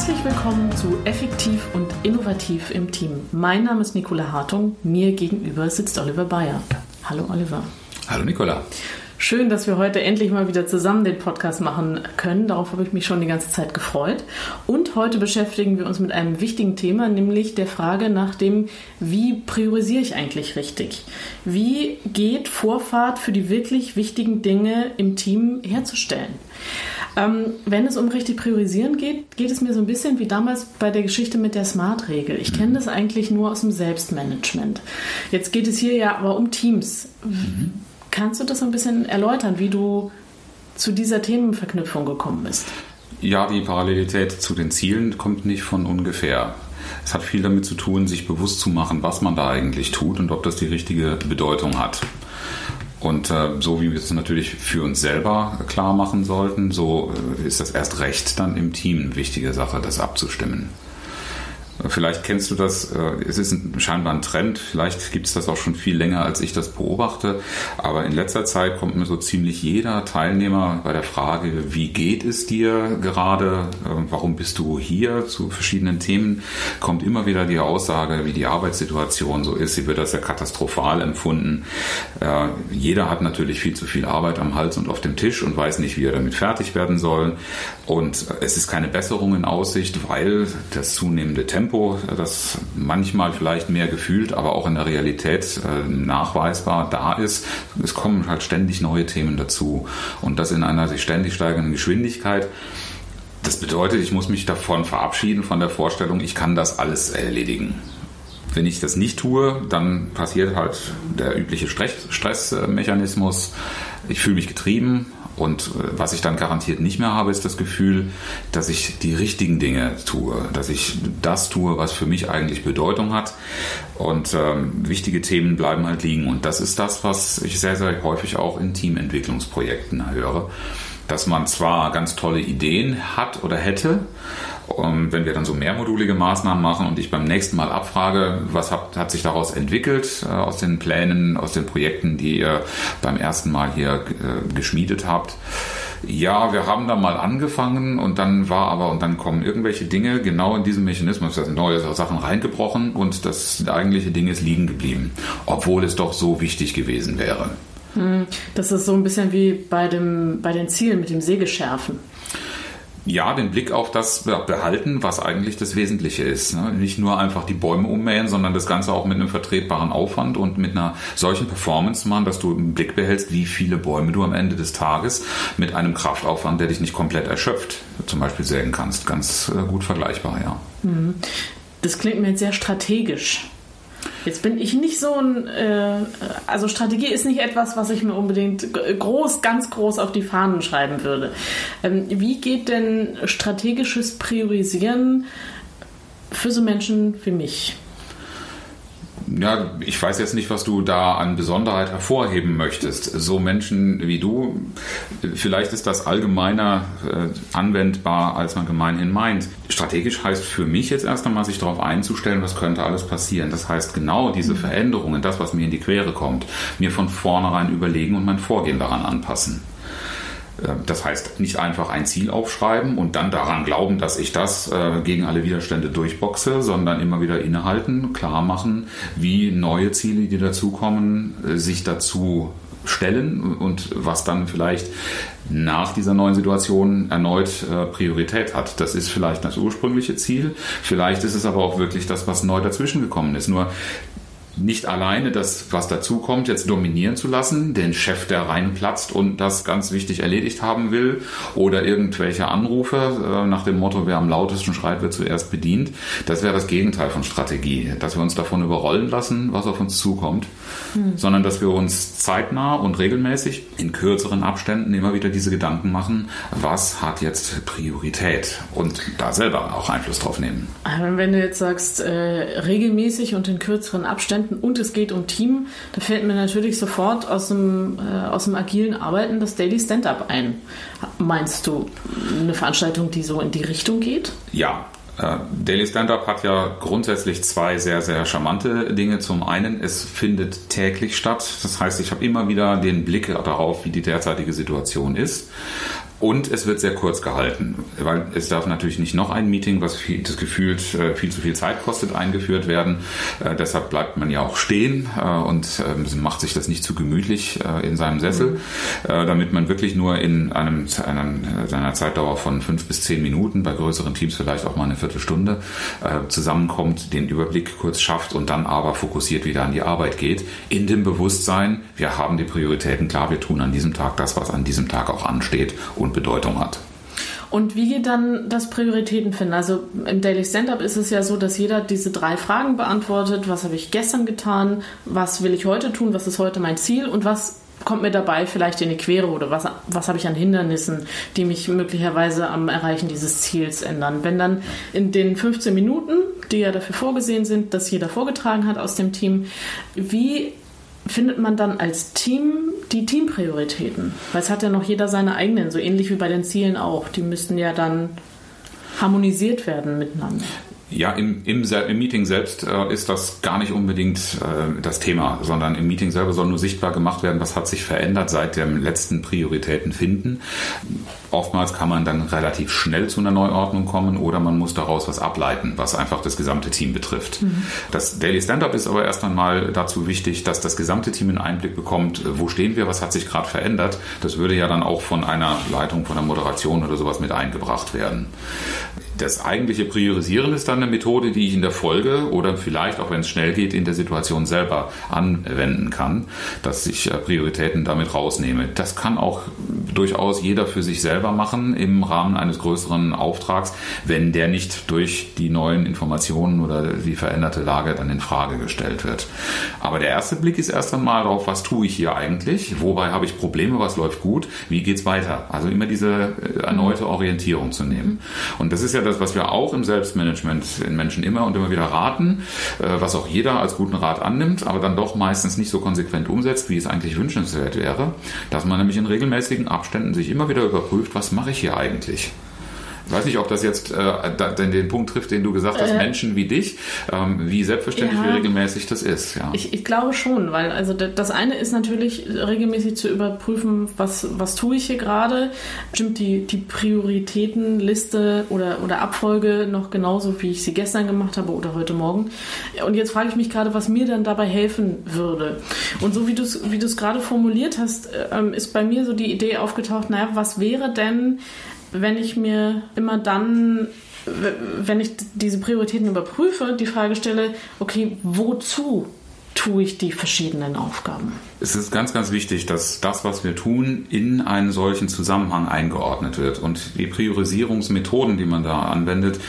Herzlich willkommen zu Effektiv und Innovativ im Team. Mein Name ist Nicola Hartung. Mir gegenüber sitzt Oliver Bayer. Hallo Oliver. Hallo Nicola. Schön, dass wir heute endlich mal wieder zusammen den Podcast machen können. Darauf habe ich mich schon die ganze Zeit gefreut. Und heute beschäftigen wir uns mit einem wichtigen Thema, nämlich der Frage nach dem, wie priorisiere ich eigentlich richtig? Wie geht Vorfahrt für die wirklich wichtigen Dinge im Team herzustellen? Ähm, wenn es um richtig priorisieren geht, geht es mir so ein bisschen wie damals bei der Geschichte mit der Smart-Regel. Ich kenne das eigentlich nur aus dem Selbstmanagement. Jetzt geht es hier ja aber um Teams. Mhm. Kannst du das ein bisschen erläutern, wie du zu dieser Themenverknüpfung gekommen bist? Ja, die Parallelität zu den Zielen kommt nicht von ungefähr. Es hat viel damit zu tun, sich bewusst zu machen, was man da eigentlich tut und ob das die richtige Bedeutung hat. Und äh, so wie wir es natürlich für uns selber klar machen sollten, so äh, ist das erst recht dann im Team eine wichtige Sache, das abzustimmen. Vielleicht kennst du das, äh, es ist scheinbar ein Trend, vielleicht gibt es das auch schon viel länger, als ich das beobachte, aber in letzter Zeit kommt mir so ziemlich jeder Teilnehmer bei der Frage, wie geht es dir gerade, äh, warum bist du hier? Zu verschiedenen Themen, kommt immer wieder die Aussage, wie die Arbeitssituation so ist, sie wird als sehr katastrophal empfunden. Äh, jeder hat natürlich viel zu viel Arbeit am Hals und auf dem Tisch und weiß nicht, wie er damit fertig werden soll. Und es ist keine Besserung in Aussicht, weil das zunehmende Tempo Tempo, das manchmal vielleicht mehr gefühlt, aber auch in der Realität äh, nachweisbar da ist. Es kommen halt ständig neue Themen dazu und das in einer sich ständig steigenden Geschwindigkeit. Das bedeutet, ich muss mich davon verabschieden, von der Vorstellung, ich kann das alles erledigen. Wenn ich das nicht tue, dann passiert halt der übliche Stressmechanismus. Ich fühle mich getrieben, und äh, was ich dann garantiert nicht mehr habe, ist das Gefühl, dass ich die richtigen Dinge tue, dass ich das tue, was für mich eigentlich Bedeutung hat. Und ähm, wichtige Themen bleiben halt liegen. Und das ist das, was ich sehr, sehr häufig auch in Teamentwicklungsprojekten höre. Dass man zwar ganz tolle Ideen hat oder hätte, und wenn wir dann so mehrmodulige Maßnahmen machen und ich beim nächsten Mal abfrage, was hat, hat sich daraus entwickelt äh, aus den Plänen, aus den Projekten, die ihr beim ersten Mal hier äh, geschmiedet habt, ja, wir haben da mal angefangen und dann war aber, und dann kommen irgendwelche Dinge genau in diesem Mechanismus, da neue Sachen reingebrochen und das eigentliche Ding ist liegen geblieben, obwohl es doch so wichtig gewesen wäre. Hm, das ist so ein bisschen wie bei, dem, bei den Zielen mit dem Sägeschärfen ja, den Blick auf das behalten, was eigentlich das Wesentliche ist. Ne? Nicht nur einfach die Bäume ummähen, sondern das Ganze auch mit einem vertretbaren Aufwand und mit einer solchen Performance machen, dass du im Blick behältst, wie viele Bäume du am Ende des Tages mit einem Kraftaufwand, der dich nicht komplett erschöpft, zum Beispiel sägen kannst. Ganz äh, gut vergleichbar, ja. Mhm. Das klingt mir jetzt sehr strategisch. Jetzt bin ich nicht so ein, äh, also Strategie ist nicht etwas, was ich mir unbedingt groß, ganz groß auf die Fahnen schreiben würde. Ähm, wie geht denn strategisches Priorisieren für so Menschen wie mich? Ja, ich weiß jetzt nicht, was du da an Besonderheit hervorheben möchtest. So Menschen wie du, vielleicht ist das allgemeiner äh, anwendbar, als man gemeinhin meint. Strategisch heißt für mich jetzt erst einmal, sich darauf einzustellen, was könnte alles passieren. Das heißt, genau diese Veränderungen, das, was mir in die Quere kommt, mir von vornherein überlegen und mein Vorgehen daran anpassen. Äh, das heißt, nicht einfach ein Ziel aufschreiben und dann daran glauben, dass ich das äh, gegen alle Widerstände durchboxe, sondern immer wieder innehalten, klar machen, wie neue Ziele, die dazukommen, äh, sich dazu stellen und was dann vielleicht nach dieser neuen Situation erneut Priorität hat. Das ist vielleicht das ursprüngliche Ziel, vielleicht ist es aber auch wirklich das, was neu dazwischen gekommen ist. Nur nicht alleine das, was dazukommt, jetzt dominieren zu lassen, den Chef, der reinplatzt und das ganz wichtig erledigt haben will, oder irgendwelche Anrufe äh, nach dem Motto, wer am lautesten schreit, wird zuerst bedient. Das wäre das Gegenteil von Strategie, dass wir uns davon überrollen lassen, was auf uns zukommt, hm. sondern dass wir uns zeitnah und regelmäßig in kürzeren Abständen immer wieder diese Gedanken machen, was hat jetzt Priorität und da selber auch Einfluss drauf nehmen. wenn du jetzt sagst, äh, regelmäßig und in kürzeren Abständen, Elementen und es geht um Team, da fällt mir natürlich sofort aus dem, äh, aus dem agilen Arbeiten das Daily Stand-up ein. Meinst du eine Veranstaltung, die so in die Richtung geht? Ja, äh, Daily Stand-Up hat ja grundsätzlich zwei sehr, sehr charmante Dinge. Zum einen, es findet täglich statt. Das heißt, ich habe immer wieder den Blick darauf, wie die derzeitige Situation ist. Und es wird sehr kurz gehalten, weil es darf natürlich nicht noch ein Meeting, was viel, das gefühlt äh, viel zu viel Zeit kostet, eingeführt werden. Äh, deshalb bleibt man ja auch stehen äh, und äh, macht sich das nicht zu gemütlich äh, in seinem Sessel, mhm. Äh, damit man wirklich nur in einem, einem, einer Zeitdauer von fünf bis zehn Minuten, bei größeren Teams vielleicht auch mal eine Viertelstunde, zusammenkommt, den Überblick kurz schafft und dann aber fokussiert wieder an die Arbeit geht, in dem Bewusstsein, wir haben die Prioritäten klar, wir tun an diesem Tag das, was an diesem Tag auch ansteht und und Bedeutung hat. Und wie geht dann das Prioritätenfinden? Also im Daily Stand-up ist es ja so, dass jeder diese drei Fragen beantwortet. Was habe ich gestern getan? Was will ich heute tun? Was ist heute mein Ziel? Und was kommt mir dabei vielleicht in die Quere oder was, was habe ich an Hindernissen, die mich möglicherweise am Erreichen dieses Ziels ändern. Wenn dann in den 15 Minuten, die ja dafür vorgesehen sind, dass jeder vorgetragen hat aus dem Team, wie findet man dann als Team die Teamprioritäten? Weil es hat ja noch jeder seine eigenen, so ähnlich wie bei den Zielen auch. Die müssten ja dann harmonisiert werden miteinander. Ja, im, im, im Meeting selbst äh, ist das gar nicht unbedingt äh, das Thema, sondern im Meeting selber soll nur sichtbar gemacht werden, was hat sich verändert seit dem letzten Prioritäten finden. Oftmals kann man dann relativ schnell zu einer Neuordnung kommen oder man muss daraus was ableiten, was einfach das gesamte Team betrifft. Mhm. Das Daily Stand-up ist aber erst einmal dazu wichtig, dass das gesamte Team einen Einblick bekommt, wo stehen wir, was hat sich gerade verändert. Das würde ja dann auch von einer Leitung, von einer Moderation oder sowas mit eingebracht werden. Das eigentliche Priorisieren ist dann eine Methode, die ich in der Folge oder vielleicht auch wenn es schnell geht, in der Situation selber anwenden kann, dass ich äh, Prioritäten damit rausnehme. Das kann auch durchaus jeder für sich selber machen im Rahmen eines größeren Auftrags, wenn der nicht durch die neuen Informationen oder die veränderte Lage dann in Frage gestellt wird. Aber der erste Blick ist erst einmal darauf, was tue ich hier eigentlich? Wobei habe ich Probleme? Was läuft gut? Wie geht's weiter? Also immer diese äh, erneute Orientierung zu nehmen. Und das ist ja das, was wir auch im Selbstmanagement in Menschen immer und immer wieder raten, äh, was auch jeder als guten Rat annimmt, aber dann doch meistens nicht so konsequent umsetzt, wie es eigentlich wünschenswert wäre, dass man nämlich in regelmäßigen Abständen sich immer wieder überprüft, was mache ich hier eigentlich? Ich weiß nicht, ob das jetzt äh, den Punkt trifft, den du gesagt hast, äh, Menschen wie dich, ähm, wie selbstverständlich, ja, wie regelmäßig das ist. Ja. Ich, ich, glaube schon, weil also das eine ist natürlich regelmäßig zu überprüfen, was, was tue ich hier gerade. Stimmt die, die Prioritätenliste oder, oder Abfolge noch genauso, wie ich sie gestern gemacht habe oder heute Morgen. Und jetzt frage ich mich gerade, was mir dann dabei helfen würde. Und so wie du es wie gerade formuliert hast, äh, ist bei mir so die Idee aufgetaucht, naja, was wäre denn, wenn ich mir immer dann, wenn ich diese Prioritäten überprüfe, die Frage stelle, okay, wozu tue ich die verschiedenen Aufgaben? Es ist ganz, ganz wichtig, dass das, was wir tun, in einen solchen Zusammenhang eingeordnet wird. Und die Priorisierungsmethoden, die man da anwendet,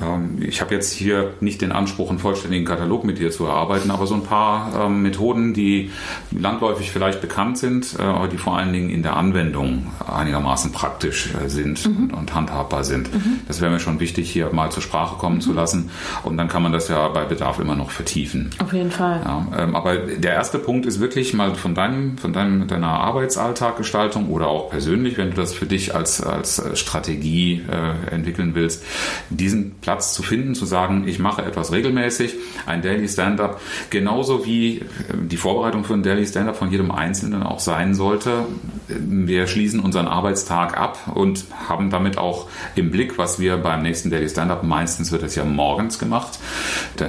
ähm, ich habe jetzt hier nicht den Anspruch, einen vollständigen Katalog mit dir zu erarbeiten, aber so ein paar ähm, Methoden, die landläufig vielleicht bekannt sind, äh, aber die vor allen Dingen in der Anwendung einigermaßen praktisch äh, sind mhm. und handhabbar sind. Mhm. Das wäre mir schon wichtig, hier mal zur Sprache kommen mhm. zu lassen. Und dann kann man das ja bei Bedarf immer noch vertiefen. Auf jeden Fall. Ja, ähm, aber der erste Punkt ist wirklich mal von deinem, von deinem, deiner Arbeitsalltaggestaltung oder auch persönlich, wenn du das für dich als, als Strategie äh, entwickeln willst, diesen Platz zu finden, zu sagen, ich mache etwas regelmäßig, ein Daily Stand-up, genauso wie äh, die Vorbereitung für ein Daily Stand-up von jedem Einzelnen auch sein sollte. Wir schließen unseren Arbeitstag ab und haben damit auch im Blick, was wir beim nächsten Daily Stand-up, meistens wird es ja morgens gemacht,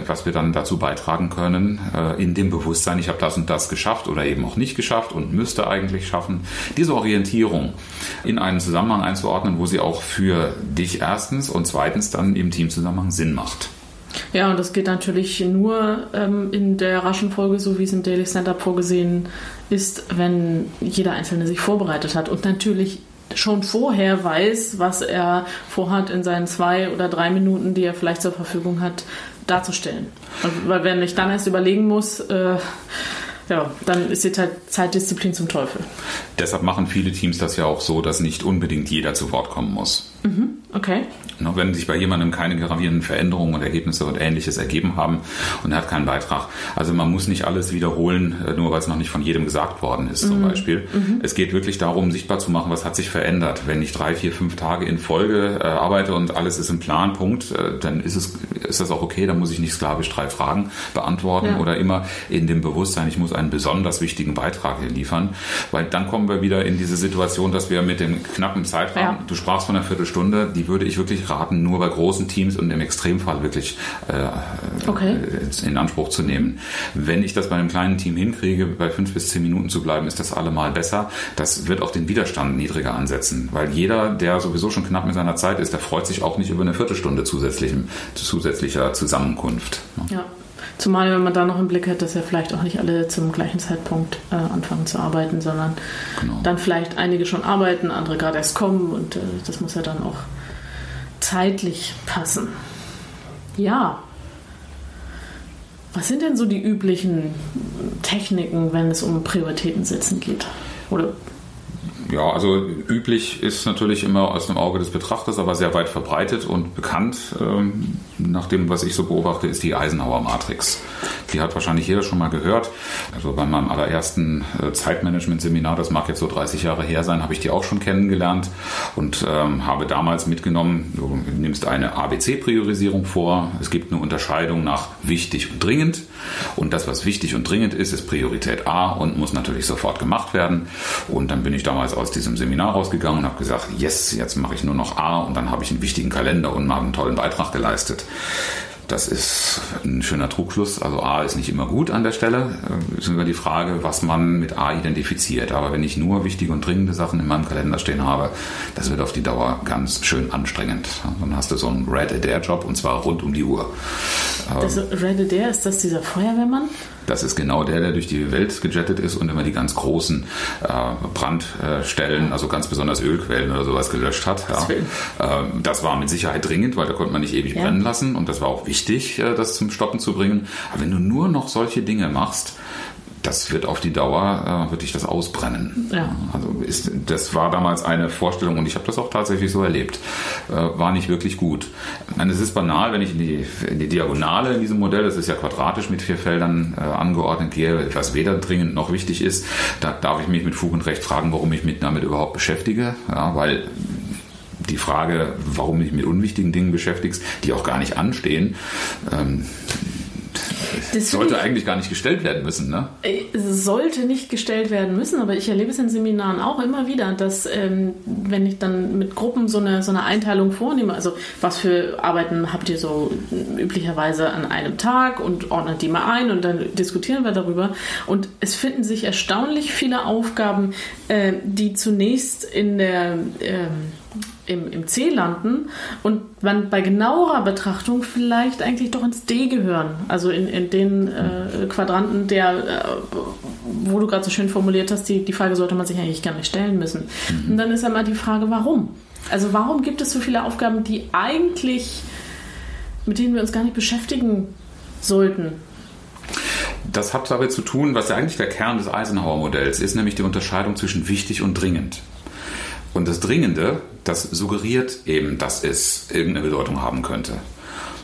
was wir dann dazu beitragen können, äh, in dem Bewusstsein, ich habe das und das geschafft oder eben eben auch nicht geschafft und müsste eigentlich schaffen, diese Orientierung in einen Zusammenhang einzuordnen, wo sie auch für dich erstens und zweitens dann im Teamzusammenhang Sinn macht. Ja, und das geht natürlich nur ähm, in der raschen Folge, so wie es im Daily Stand-Up vorgesehen ist, wenn jeder Einzelne sich vorbereitet hat und natürlich schon vorher weiß, was er vorhat, in seinen zwei oder drei Minuten, die er vielleicht zur Verfügung hat, darzustellen. weil wenn ich dann erst überlegen muss, äh, ja, dann ist die Zeitdisziplin zum Teufel. Deshalb machen viele Teams das ja auch so, dass nicht unbedingt jeder zu Wort kommen muss. Mhm. Okay. Wenn sich bei jemandem keine gravierenden Veränderungen und Ergebnisse und ähnliches ergeben haben und er hat keinen Beitrag. Also man muss nicht alles wiederholen, äh, nur weil es noch nicht von jedem gesagt worden ist zum mhm. Beispiel. Mhm. Es geht wirklich darum, sichtbar zu machen, was hat sich verändert. Wenn ich drei, vier, fünf Tage in Folge äh, arbeite und alles ist im Plan, Punkt, äh, dann ist, es, ist das auch okay, dann muss ich nicht sklavisch drei Fragen beantworten ja. oder immer in dem Bewusstsein, ich muss einen besonders wichtigen Beitrag liefern, weil dann kommen wir wieder in diese Situation, dass wir mit dem knappen Zeitrahmen, ja. du sprachst von einer Viertelstunde, die würde ich wirklich raten, nur bei großen Teams und im Extremfall wirklich äh, okay. in Anspruch zu nehmen. Wenn ich das bei einem kleinen Team hinkriege, bei fünf bis zehn Minuten zu bleiben, ist das allemal besser. Das wird auch den Widerstand niedriger ansetzen, weil jeder, der sowieso schon knapp mit seiner Zeit ist, der freut sich auch nicht über eine Viertelstunde zusätzlicher Zusammenkunft. Ja. Zumal, wenn man da noch im Blick hat, dass ja vielleicht auch nicht alle zum gleichen Zeitpunkt äh, anfangen zu arbeiten, sondern genau. dann vielleicht einige schon arbeiten, andere gerade erst kommen und äh, das muss ja dann auch zeitlich passen. Ja. Was sind denn so die üblichen Techniken, wenn es um Prioritätensetzen geht? Oder ja, also üblich ist natürlich immer aus dem Auge des Betrachters, aber sehr weit verbreitet und bekannt, ähm, nach dem, was ich so beobachte, ist die Eisenhower Matrix. Die hat wahrscheinlich jeder schon mal gehört. Also bei meinem allerersten äh, Zeitmanagement-Seminar, das mag jetzt so 30 Jahre her sein, habe ich die auch schon kennengelernt und ähm, habe damals mitgenommen, du nimmst eine ABC-Priorisierung vor. Es gibt eine Unterscheidung nach wichtig und dringend. Und das, was wichtig und dringend ist, ist Priorität A und muss natürlich sofort gemacht werden. Und dann bin ich damals aus diesem Seminar rausgegangen und habe gesagt, yes, jetzt mache ich nur noch A und dann habe ich einen wichtigen Kalender und mal einen tollen Beitrag geleistet. Das ist ein schöner Trugschluss. Also A ist nicht immer gut an der Stelle. Es ist immer die Frage, was man mit A identifiziert. Aber wenn ich nur wichtige und dringende Sachen in meinem Kalender stehen habe, das wird auf die Dauer ganz schön anstrengend. Dann hast du so einen Red Adair-Job und zwar rund um die Uhr. Das Red Adair, ist das dieser Feuerwehrmann? Das ist genau der, der durch die Welt gejettet ist und immer die ganz großen äh, Brandstellen, also ganz besonders Ölquellen oder sowas gelöscht hat. Ja. Ähm, das war mit Sicherheit dringend, weil da konnte man nicht ewig ja. brennen lassen und das war auch wichtig, äh, das zum Stoppen zu bringen. Aber wenn du nur noch solche Dinge machst, das wird auf die Dauer, äh, wird dich das ausbrennen. Ja. Also ist, das war damals eine Vorstellung und ich habe das auch tatsächlich so erlebt. Äh, war nicht wirklich gut. Meine, es ist banal, wenn ich in die, in die, Diagonale in diesem Modell, das ist ja quadratisch mit vier Feldern äh, angeordnet, gehe, was weder dringend noch wichtig ist, da darf ich mich mit Fug und Recht fragen, warum ich mich damit überhaupt beschäftige. Ja, weil die Frage, warum du dich mit unwichtigen Dingen beschäftigst, die auch gar nicht anstehen, ähm, das sollte eigentlich gar nicht gestellt werden müssen, ne? Es sollte nicht gestellt werden müssen, aber ich erlebe es in Seminaren auch immer wieder, dass ähm, wenn ich dann mit Gruppen so eine, so eine Einteilung vornehme, also was für Arbeiten habt ihr so üblicherweise an einem Tag und ordnet die mal ein und dann diskutieren wir darüber. Und es finden sich erstaunlich viele Aufgaben, äh, die zunächst in der ähm, im, im C landen und man bei genauerer Betrachtung vielleicht eigentlich doch ins D gehören. Also in, in den äh, Quadranten, der, äh, wo du gerade so schön formuliert hast, die, die Frage sollte man sich eigentlich gar nicht stellen müssen. Mhm. Und dann ist ja mal die Frage, warum? Also warum gibt es so viele Aufgaben, die eigentlich, mit denen wir uns gar nicht beschäftigen sollten? Das hat damit zu tun, was ja eigentlich der Kern des Eisenhower-Modells ist, nämlich die Unterscheidung zwischen wichtig und dringend. Und das Dringende, das suggeriert eben, dass es irgendeine Bedeutung haben könnte.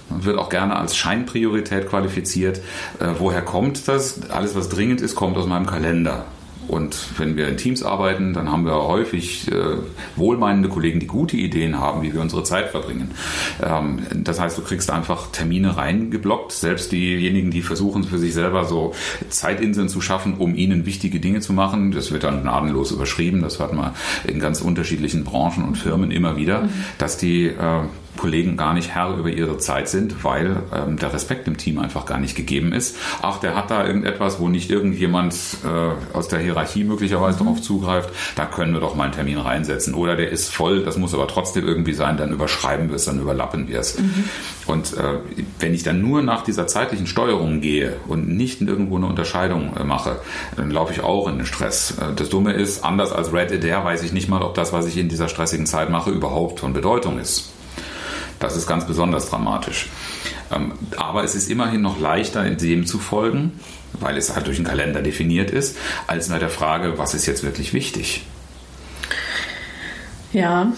Wird auch gerne als Scheinpriorität qualifiziert. Äh, woher kommt das? Alles, was dringend ist, kommt aus meinem Kalender. Und wenn wir in Teams arbeiten, dann haben wir häufig äh, wohlmeinende Kollegen, die gute Ideen haben, wie wir unsere Zeit verbringen. Ähm, das heißt, du kriegst einfach Termine reingeblockt. Selbst diejenigen, die versuchen, für sich selber so Zeitinseln zu schaffen, um ihnen wichtige Dinge zu machen, das wird dann gnadenlos überschrieben. Das hört man in ganz unterschiedlichen Branchen und Firmen immer wieder, mhm. dass die äh, Kollegen gar nicht Herr über ihre Zeit sind, weil ähm, der Respekt im Team einfach gar nicht gegeben ist. Ach, der hat da irgendetwas, wo nicht irgendjemand äh, aus der Hierarchie möglicherweise mhm. darauf zugreift, da können wir doch mal einen Termin reinsetzen. Oder der ist voll, das muss aber trotzdem irgendwie sein, dann überschreiben wir es, dann überlappen wir es. Mhm. Und äh, wenn ich dann nur nach dieser zeitlichen Steuerung gehe und nicht irgendwo eine Unterscheidung äh, mache, dann laufe ich auch in den Stress. Äh, das Dumme ist, anders als Red Adair weiß ich nicht mal, ob das, was ich in dieser stressigen Zeit mache, überhaupt von Bedeutung ist. Das ist ganz besonders dramatisch. Ähm, aber es ist immerhin noch leichter, dem zu folgen, weil es halt durch den Kalender definiert ist, als bei der Frage, was ist jetzt wirklich wichtig. Ja,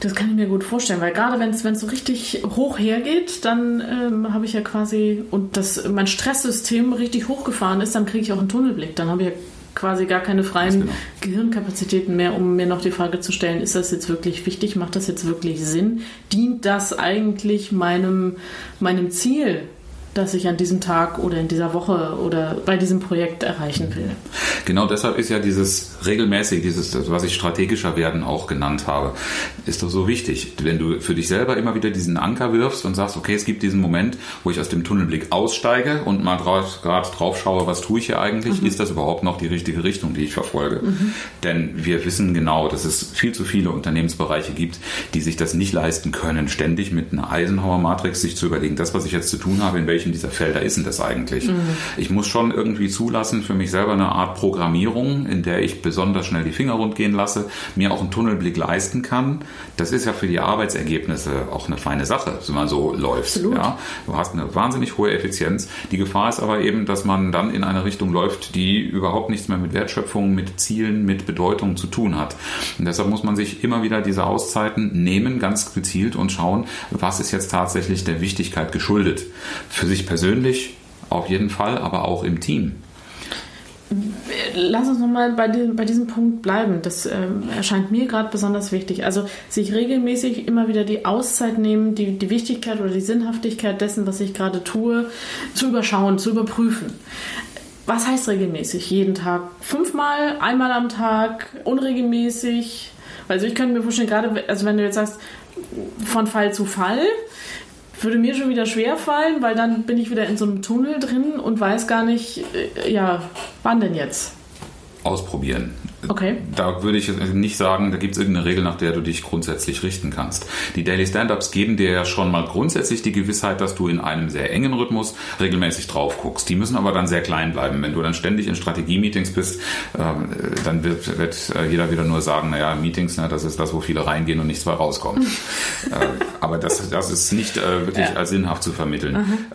Das kann ich mir gut vorstellen, weil gerade wenn es so richtig hoch hergeht, dann ähm, habe ich ja quasi und das mein Stresssystem richtig hochgefahren ist, dann kriege ich auch einen Tunnelblick. Dann habe ich ja quasi gar keine freien genau. Gehirnkapazitäten mehr, um mir noch die Frage zu stellen, ist das jetzt wirklich wichtig, macht das jetzt wirklich Sinn? Dient das eigentlich meinem, meinem Ziel, das ich an diesem Tag oder in dieser Woche oder bei diesem Projekt erreichen will. Genau deshalb ist ja dieses regelmäßig, dieses, was ich strategischer werden auch genannt habe, ist doch so wichtig. Wenn du für dich selber immer wieder diesen Anker wirfst und sagst, okay, es gibt diesen Moment, wo ich aus dem Tunnelblick aussteige und mal gerade drauf schaue, was tue ich hier eigentlich, mhm. ist das überhaupt noch die richtige Richtung, die ich verfolge? Mhm. Denn wir wissen genau, dass es viel zu viele Unternehmensbereiche gibt, die sich das nicht leisten können, ständig mit einer Eisenhower-Matrix sich zu überlegen, das, was ich jetzt zu tun habe, in welchem welchen dieser Felder ist denn das eigentlich? Mhm. Ich muss schon irgendwie zulassen für mich selber eine Art Programmierung, in der ich besonders schnell die Finger rund gehen lasse, mir auch einen Tunnelblick leisten kann. Das ist ja für die Arbeitsergebnisse auch eine feine Sache, wenn man so läuft. Ja? Du hast eine wahnsinnig hohe Effizienz. Die Gefahr ist aber eben, dass man dann in eine Richtung läuft, die überhaupt nichts mehr mit Wertschöpfung, mit Zielen, mit Bedeutung zu tun hat. Und deshalb muss man sich immer wieder diese Auszeiten nehmen, ganz gezielt und schauen, was ist jetzt tatsächlich der Wichtigkeit geschuldet. Für sich sich persönlich auf jeden Fall, aber auch im Team. Lass uns nochmal bei, bei diesem Punkt bleiben. Das äh, erscheint mir gerade besonders wichtig. Also sich regelmäßig immer wieder die Auszeit nehmen, die, die Wichtigkeit oder die Sinnhaftigkeit dessen, was ich gerade tue, zu überschauen, zu überprüfen. Was heißt regelmäßig? Jeden Tag fünfmal, einmal am Tag, unregelmäßig? Also ich könnte mir vorstellen, gerade also wenn du jetzt sagst, von Fall zu Fall, würde mir schon wieder schwer fallen, weil dann bin ich wieder in so einem Tunnel drin und weiß gar nicht, äh, ja, wann denn jetzt? Ausprobieren. Okay. Da würde ich nicht sagen, da gibt es irgendeine Regel, nach der du dich grundsätzlich richten kannst. Die Daily Stand-Ups geben dir ja schon mal grundsätzlich die Gewissheit, dass du in einem sehr engen Rhythmus regelmäßig drauf guckst. Die müssen aber dann sehr klein bleiben. Wenn du dann ständig in Strategie-Meetings bist, ähm, dann wird, wird äh, jeder wieder nur sagen, naja, Meetings, ne, das ist das, wo viele reingehen und nichts mehr rauskommt. Äh, aber das, das ist nicht äh, wirklich ja. als sinnhaft zu vermitteln.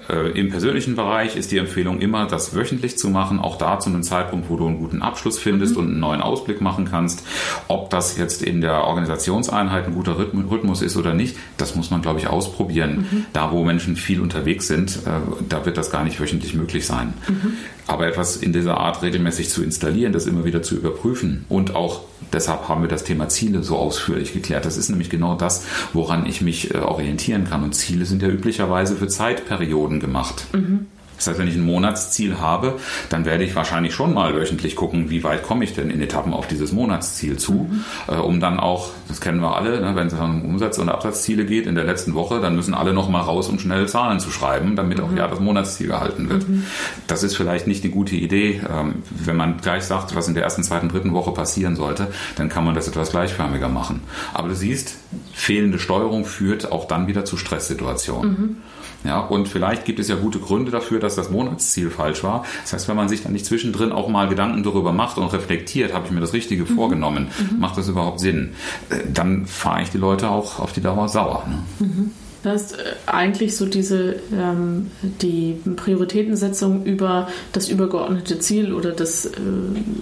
Mhm. Im persönlichen Bereich ist die Empfehlung immer, das wöchentlich zu machen, auch da zu einem Zeitpunkt, wo du einen guten Abschluss findest mhm. und einen neuen Ausblick machen kannst. Ob das jetzt in der Organisationseinheit ein guter Rhythmus ist oder nicht, das muss man, glaube ich, ausprobieren. Mhm. Da, wo Menschen viel unterwegs sind, äh, da wird das gar nicht wöchentlich möglich sein. Mhm. Aber etwas in dieser Art regelmäßig zu installieren, das immer wieder zu überprüfen und auch deshalb haben wir das Thema Ziele so ausführlich geklärt. Das ist nämlich genau das, woran ich mich äh, orientieren kann. Und Ziele sind ja üblicherweise für Zeitperioden gemacht. Mhm. Das heißt, wenn ich ein Monatsziel habe, dann werde ich wahrscheinlich schon mal wöchentlich gucken, wie weit komme ich denn in Etappen auf dieses Monatsziel zu, mhm. äh, um dann auch, das kennen wir alle, ne, wenn es um Umsatz- und Absatzziele geht in der letzten Woche, dann müssen alle noch mal raus, um schnell Zahlen zu schreiben, damit mhm. auch ja das Monatsziel gehalten wird. Mhm. Das ist vielleicht nicht eine gute Idee. Ähm, wenn man gleich sagt, was in der ersten, zweiten, dritten Woche passieren sollte, dann kann man das etwas gleichförmiger machen. Aber du siehst, fehlende Steuerung führt auch dann wieder zu Stresssituationen. Ja, und vielleicht gibt es ja gute Gründe dafür, dass das Monatsziel falsch war. Das heißt, wenn man sich dann nicht zwischendrin auch mal Gedanken darüber macht und reflektiert, habe ich mir das Richtige mhm. vorgenommen, mhm. macht das überhaupt Sinn? Äh, dann fahre ich die Leute auch auf die Dauer sauer. Ne? Mhm. Das ist äh, eigentlich so diese ähm, die Prioritätensetzung über das übergeordnete Ziel oder das äh,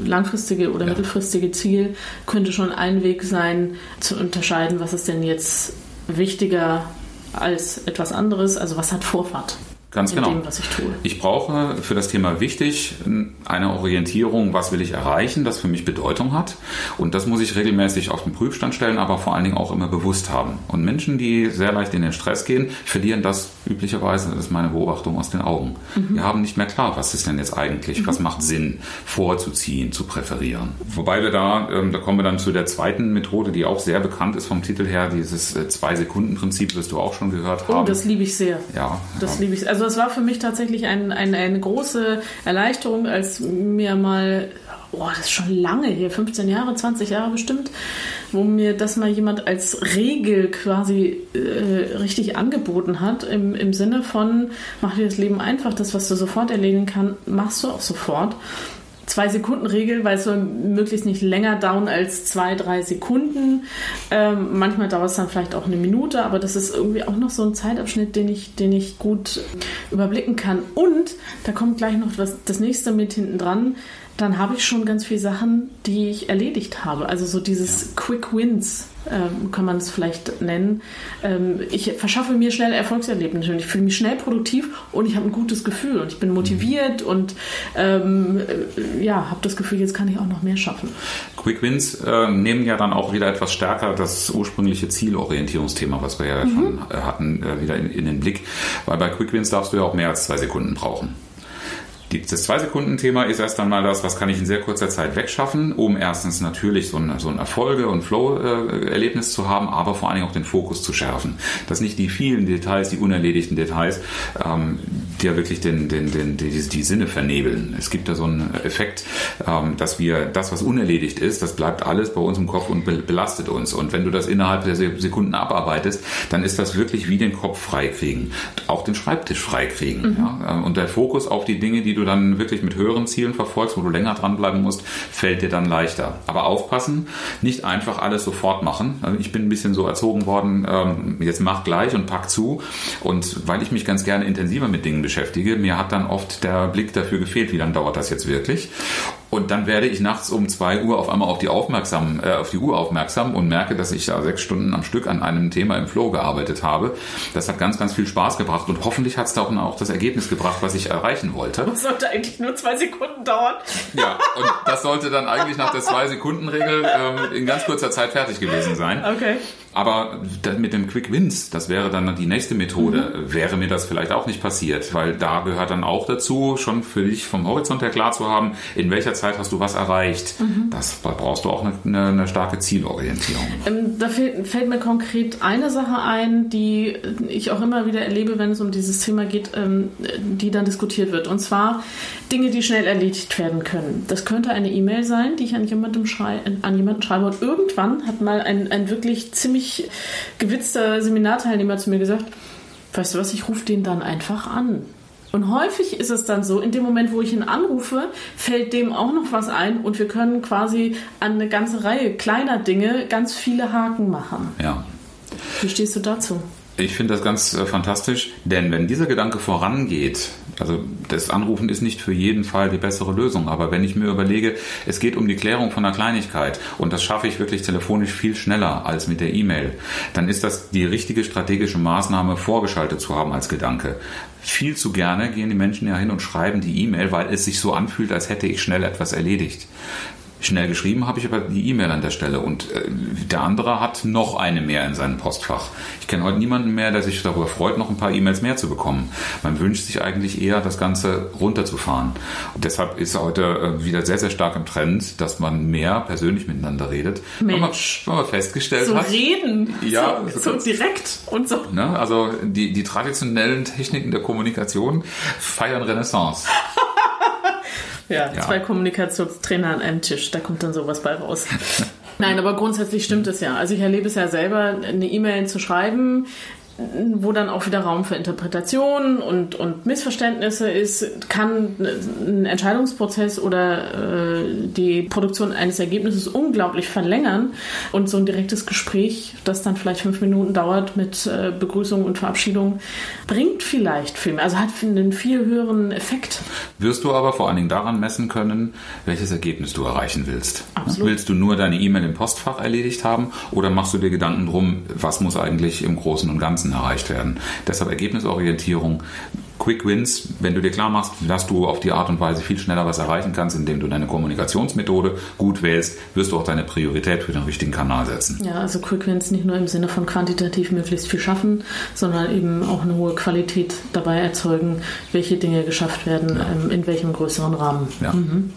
langfristige oder ja. mittelfristige Ziel könnte schon ein Weg sein, zu unterscheiden, was ist denn jetzt wichtiger als etwas anderes. Also was hat Vorfahrt? Ganz genau. Dem, ich, ich brauche für das Thema wichtig eine Orientierung, was will ich erreichen, das für mich Bedeutung hat. Und das muss ich regelmäßig auf den Prüfstand stellen, aber vor allen Dingen auch immer bewusst haben. Und Menschen, die sehr leicht in den Stress gehen, verlieren das üblicherweise, das ist meine Beobachtung, aus den Augen. Mhm. Wir haben nicht mehr klar, was ist denn jetzt eigentlich, mhm. was macht Sinn vorzuziehen, zu präferieren. Wobei wir da, ähm, da kommen wir dann zu der zweiten Methode, die auch sehr bekannt ist vom Titel her, dieses äh, Zwei-Sekunden-Prinzip, wirst du auch schon gehört haben. Oh, das liebe ich sehr. Ja. Das ja. liebe ich. Also also es war für mich tatsächlich ein, ein, eine große Erleichterung, als mir mal, oh, das ist schon lange hier, 15 Jahre, 20 Jahre bestimmt, wo mir das mal jemand als Regel quasi äh, richtig angeboten hat, im, im Sinne von, mach dir das Leben einfach, das, was du sofort erledigen kannst, machst du auch sofort. Zwei-Sekunden-Regel, weil es soll möglichst nicht länger dauern als zwei, drei Sekunden. Ähm, manchmal dauert es dann vielleicht auch eine Minute, aber das ist irgendwie auch noch so ein Zeitabschnitt, den ich, den ich gut überblicken kann. Und da kommt gleich noch was, das nächste mit hinten dran. dann habe ich schon ganz viele Sachen, die ich erledigt habe. Also so dieses ja. Quick Wins ähm, kann man es vielleicht nennen. Ähm, ich verschaffe mir schnell Erfolgserlebnisse und ich fühle mich schnell produktiv und ich habe ein gutes Gefühl und ich bin motiviert mhm. und ähm, äh, ja, habe das Gefühl, jetzt kann ich auch noch mehr schaffen. Quick Wins äh, nehmen ja dann auch wieder etwas stärker das ursprüngliche Zielorientierungsthema, was wir ja mhm. schon äh, hatten, äh, wieder in, in den Blick, weil bei Quick Wins darfst du ja auch mehr als zwei Sekunden brauchen. Das Zwei-Sekunden-Thema ist erst einmal das, was kann ich in sehr kurzer Zeit wegschaffen, um erstens natürlich so ein, so ein Erfolge- und Flow-Erlebnis zu haben, aber vor allen Dingen auch den Fokus zu schärfen. Dass nicht die vielen Details, die unerledigten Details, ähm, die ja wirklich den, den, den, die, die Sinne vernebeln. Es gibt da so einen Effekt, ähm, dass wir das, was unerledigt ist, das bleibt alles bei uns im Kopf und belastet uns. Und wenn du das innerhalb der Sekunden abarbeitest, dann ist das wirklich wie den Kopf freikriegen, auch den Schreibtisch freikriegen. Mhm. Ja? Und der Fokus auf die Dinge, die du dann wirklich mit höheren Zielen verfolgst, wo du länger dranbleiben musst, fällt dir dann leichter. Aber aufpassen, nicht einfach alles sofort machen. Also ich bin ein bisschen so erzogen worden, ähm, jetzt mach gleich und pack zu. Und weil ich mich ganz gerne intensiver mit Dingen beschäftige, mir hat dann oft der Blick dafür gefehlt, wie lange dauert das jetzt wirklich. Und dann werde ich nachts um zwei Uhr auf einmal auf die, aufmerksam, äh, auf die Uhr aufmerksam und merke, dass ich da sechs Stunden am Stück an einem Thema im Flow gearbeitet habe. Das hat ganz, ganz viel Spaß gebracht und hoffentlich hat es da auch, auch das Ergebnis gebracht, was ich erreichen wollte. Das sollte eigentlich nur zwei Sekunden dauern. Ja, und das sollte dann eigentlich nach der Zwei-Sekunden-Regel ähm, in ganz kurzer Zeit fertig gewesen sein. Okay. Aber mit dem Quick Wins, das wäre dann die nächste Methode, mhm. wäre mir das vielleicht auch nicht passiert, weil da gehört dann auch dazu, schon für dich vom Horizont her klar zu haben, in welcher Zeit hast du was erreicht. Mhm. Das da brauchst du auch eine, eine, eine starke Zielorientierung. Ähm, da fällt, fällt, mir konkret eine Sache ein, die ich auch immer wieder erlebe, wenn es um dieses Thema geht, ähm, die dann diskutiert wird. Und zwar Dinge, die schnell erledigt werden können. Das könnte eine E-Mail sein, die ich an jemandem, schrei an jemanden schreibe. Und irgendwann hat mal ein, ein wirklich ziemlich gewitzter Seminarteilnehmer zu mir gesagt, weißt du was, ich rufe den dann einfach an. Und häufig ist es dann so, in dem Moment, wo ich ihn anrufe, fällt dem auch noch was ein und wir können quasi an eine ganze Reihe kleiner Dinge ganz viele Haken machen. Ja. Wie stehst du dazu? Ich finde das ganz äh, fantastisch, denn wenn dieser Gedanke vorangeht, also das Anrufen ist nicht für jeden Fall die bessere Lösung, aber wenn ich mir überlege, es geht um die Klärung von einer Kleinigkeit und das schaffe ich wirklich telefonisch viel schneller als mit der E-Mail, dann ist das die richtige strategische Maßnahme vorgeschaltet zu haben als Gedanke. Viel zu gerne gehen die Menschen ja hin und schreiben die E-Mail, weil es sich so anfühlt, als hätte ich schnell etwas erledigt. Schnell geschrieben habe ich aber die E-Mail an der Stelle und äh, der andere hat noch eine mehr in seinem Postfach. Ich kenne heute niemanden mehr, der sich darüber freut, noch ein paar E-Mails mehr zu bekommen. Man wünscht sich eigentlich eher, das Ganze runterzufahren. Und deshalb ist heute äh, wieder sehr, sehr stark im Trend, dass man mehr persönlich miteinander redet. Mensch. Wenn man, festgestellt so hat. reden. Ja, so, so direkt und so. Ne, also die, die traditionellen Techniken der Kommunikation feiern Renaissance. Ja, ja, zwei Kommunikationstrainer an einem Tisch, da kommt dann sowas bei raus. Nein, aber grundsätzlich stimmt es ja. Also ich erlebe es ja selber, eine E-Mail zu schreiben, wo dann auch wieder Raum für Interpretation und, und Missverständnisse ist, kann ein Entscheidungsprozess oder äh, die Produktion eines Ergebnisses unglaublich verlängern. Und so ein direktes Gespräch, das dann vielleicht fünf Minuten dauert mit äh, Begrüßung und Verabschiedung, bringt vielleicht viel mehr, also hat einen viel höheren Effekt. Wirst du aber vor allen Dingen daran messen können, welches Ergebnis du erreichen willst. Absolut. Willst du nur deine E-Mail im Postfach erledigt haben oder machst du dir Gedanken drum, was muss eigentlich im Großen und Ganzen erreicht werden? Deshalb Ergebnisorientierung, Quick Wins, wenn du dir klar machst, dass du auf die Art und Weise viel schneller was erreichen kannst, indem du deine Kommunikationsmethode gut wählst, wirst du auch deine Priorität für den richtigen Kanal setzen. Ja, also Quick Wins nicht nur im Sinne von quantitativ möglichst viel schaffen, sondern eben auch eine hohe Qualität dabei erzeugen, welche Dinge geschafft werden, ja. ähm, in welchem größeren Rahmen. Ja. Mhm.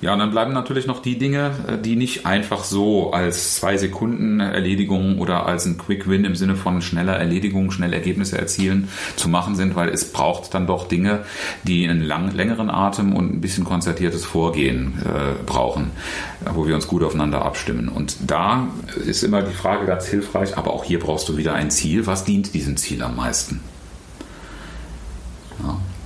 Ja, und dann bleiben natürlich noch die Dinge, äh, die nicht einfach so als zwei Sekunden Erledigung oder als ein Quick Win im Sinne von schneller Erledigung, schnell Ergebnisse erzielen zu machen sind, weil es braucht dann doch Dinge, die einen lang, längeren Atem und ein bisschen konzertiertes Vorgehen äh, brauchen, wo wir uns gut aufeinander abstimmen. Und da ist immer die Frage ganz hilfreich, aber auch hier brauchst du wieder ein Ziel. Was dient diesem Ziel am meisten?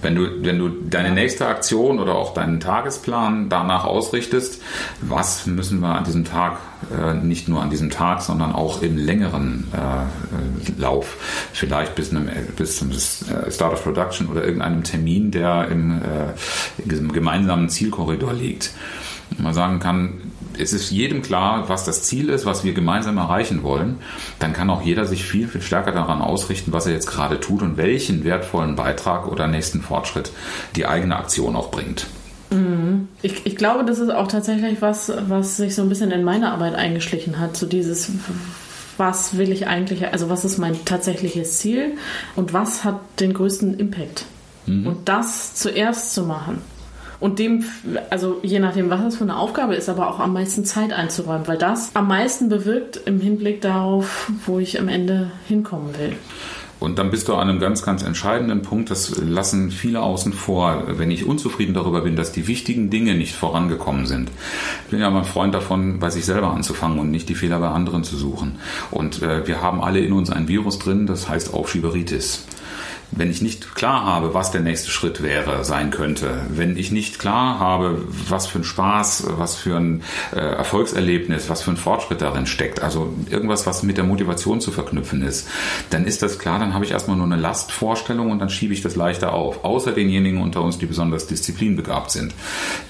Wenn du, wenn du deine nächste Aktion oder auch deinen Tagesplan danach ausrichtest, was müssen wir an diesem Tag, äh, nicht nur an diesem Tag, sondern auch im längeren äh, Lauf, vielleicht bis, einem, bis zum äh, Start of Production oder irgendeinem Termin, der im, äh, gemeinsamen Zielkorridor liegt. Man sagen kann, es ist jedem klar, was das Ziel ist, was wir gemeinsam erreichen wollen, dann kann auch jeder sich viel, viel stärker daran ausrichten, was er jetzt gerade tut und welchen wertvollen Beitrag oder nächsten Fortschritt die eigene Aktion auch bringt. Mhm. Ich, ich glaube, das ist auch tatsächlich was, was sich so ein bisschen in meine Arbeit eingeschlichen hat. So dieses, was will ich eigentlich, also was ist mein tatsächliches Ziel und was hat den größten Impact? Mhm. Und das zuerst zu machen und dem, also je nachdem, was das für eine Aufgabe ist, aber auch am meisten Zeit einzuräumen, weil das am meisten bewirkt im Hinblick darauf, wo ich am Ende hinkommen will. Und dann bist du an einem ganz, ganz entscheidenden Punkt, das lassen viele außen vor, wenn ich unzufrieden darüber bin, dass die wichtigen Dinge nicht vorangekommen sind. Ich bin ja mal ein Freund davon, bei sich selber anzufangen und nicht die Fehler bei anderen zu suchen. Und äh, wir haben alle in uns ein Virus drin, das heißt Aufschieberitis wenn ich nicht klar habe, was der nächste Schritt wäre, sein könnte, wenn ich nicht klar habe, was für ein Spaß, was für ein äh, Erfolgserlebnis, was für ein Fortschritt darin steckt, also irgendwas, was mit der Motivation zu verknüpfen ist, dann ist das klar, dann habe ich erstmal nur eine Lastvorstellung und dann schiebe ich das leichter auf. Außer denjenigen unter uns, die besonders disziplinbegabt sind.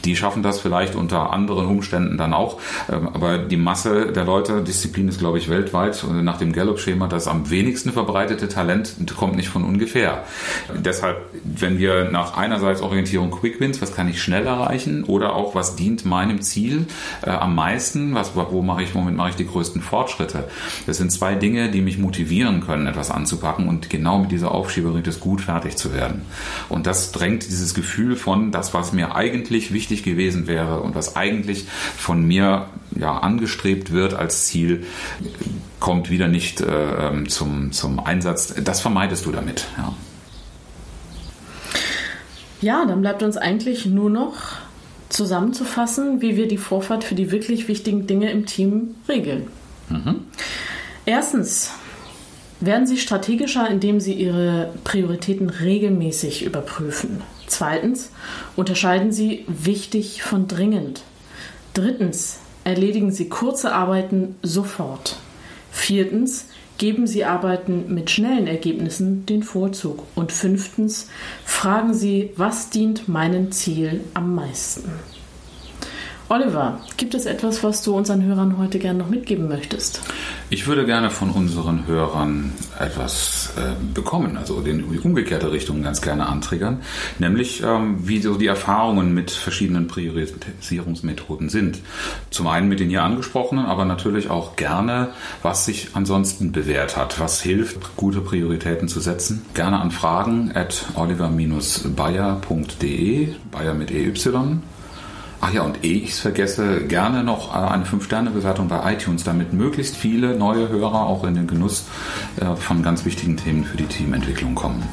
Die schaffen das vielleicht unter anderen Umständen dann auch, ähm, aber die Masse der Leute, Disziplin ist, glaube ich, weltweit nach dem Gallup-Schema das am wenigsten verbreitete Talent, kommt nicht von ungefähr schwer. Deshalb, wenn wir nach einerseits Orientierung Quick Wins, was kann ich schnell erreichen oder auch was dient meinem Ziel äh, am meisten, was, wo mache ich, womit mache ich die größten Fortschritte. Das sind zwei Dinge, die mich motivieren können, etwas anzupacken und genau mit dieser Aufschieberitis gut fertig zu werden. Und das drängt dieses Gefühl von, das, was mir eigentlich wichtig gewesen wäre und was eigentlich von mir ja, angestrebt wird als Ziel, kommt wieder nicht äh, ähm, zum, zum Einsatz. Das vermeidest du damit. Ja. ja, dann bleibt uns eigentlich nur noch zusammenzufassen, wie wir die Vorfahrt für die wirklich wichtigen Dinge im Team regeln. Mhm. Erstens, werden Sie strategischer, indem Sie Ihre Prioritäten regelmäßig überprüfen. Zweitens, unterscheiden Sie wichtig von dringend. Drittens, erledigen Sie kurze Arbeiten sofort. Viertens, geben Sie Arbeiten mit schnellen Ergebnissen den Vorzug. Und fünftens, fragen Sie, was dient meinem Ziel am meisten. Oliver, gibt es etwas, was du unseren Hörern heute gerne noch mitgeben möchtest? Ich würde gerne von unseren Hörern etwas äh, bekommen, also in die umgekehrte Richtung ganz gerne antriggern, nämlich ähm, wie so die Erfahrungen mit verschiedenen Priorisierungsmethoden sind. Zum einen mit den hier angesprochenen, aber natürlich auch gerne, was sich ansonsten bewährt hat, was hilft, gute Prioritäten zu setzen. Gerne an fragen at oliver-bayer.de, Bayer mit EY Ach ja, und eh ich es vergesse, gerne noch äh, eine 5-Sterne-Bewertung bei iTunes, damit möglichst viele neue Hörer auch in den Genuss äh, von ganz wichtigen Themen für die Teamentwicklung kommen.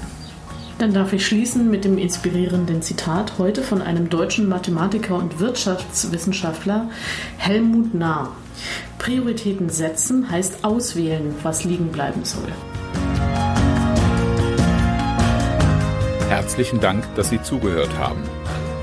Dann darf ich schließen mit dem inspirierenden Zitat heute von einem deutschen Mathematiker und Wirtschaftswissenschaftler Helmut Nahr. Prioritäten setzen heißt auswählen, was liegen bleiben soll. Herzlichen Dank, dass Sie zugehört haben.